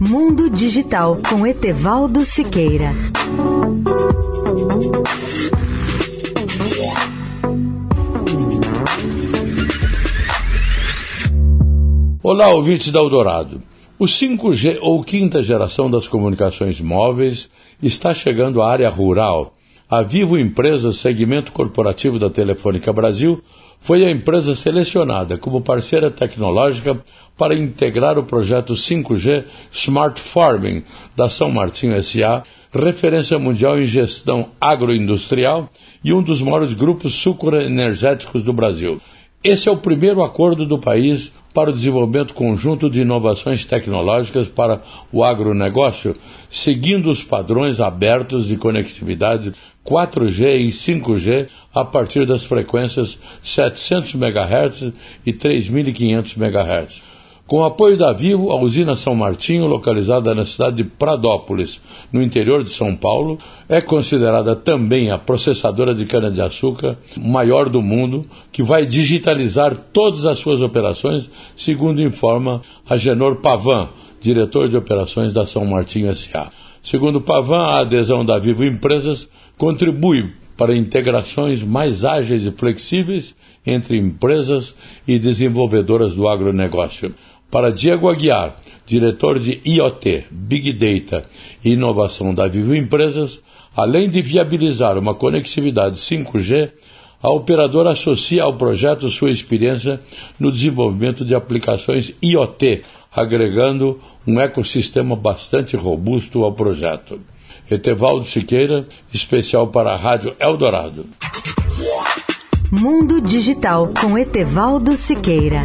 Mundo Digital com Etevaldo Siqueira. Olá, ouvintes da Eldorado. O 5G ou quinta geração das comunicações móveis está chegando à área rural. A Vivo Empresas, segmento corporativo da Telefônica Brasil, foi a empresa selecionada como parceira tecnológica para integrar o projeto 5G Smart Farming da São Martinho SA, referência mundial em gestão agroindustrial e um dos maiores grupos sucroenergéticos do Brasil. Esse é o primeiro acordo do país para o desenvolvimento conjunto de inovações tecnológicas para o agronegócio, seguindo os padrões abertos de conectividade 4G e 5G a partir das frequências 700 MHz e 3.500 MHz. Com apoio da Vivo, a usina São Martinho, localizada na cidade de Pradópolis, no interior de São Paulo, é considerada também a processadora de cana-de-açúcar maior do mundo, que vai digitalizar todas as suas operações, segundo informa Agenor Pavan, diretor de operações da São Martinho SA. Segundo Pavan, a adesão da Vivo Empresas contribui para integrações mais ágeis e flexíveis entre empresas e desenvolvedoras do agronegócio. Para Diego Aguiar, diretor de IoT, Big Data e Inovação da Vivo Empresas, além de viabilizar uma conectividade 5G, a operadora associa ao projeto sua experiência no desenvolvimento de aplicações IoT, agregando um ecossistema bastante robusto ao projeto. Etevaldo Siqueira, especial para a Rádio Eldorado. Mundo Digital com Etevaldo Siqueira.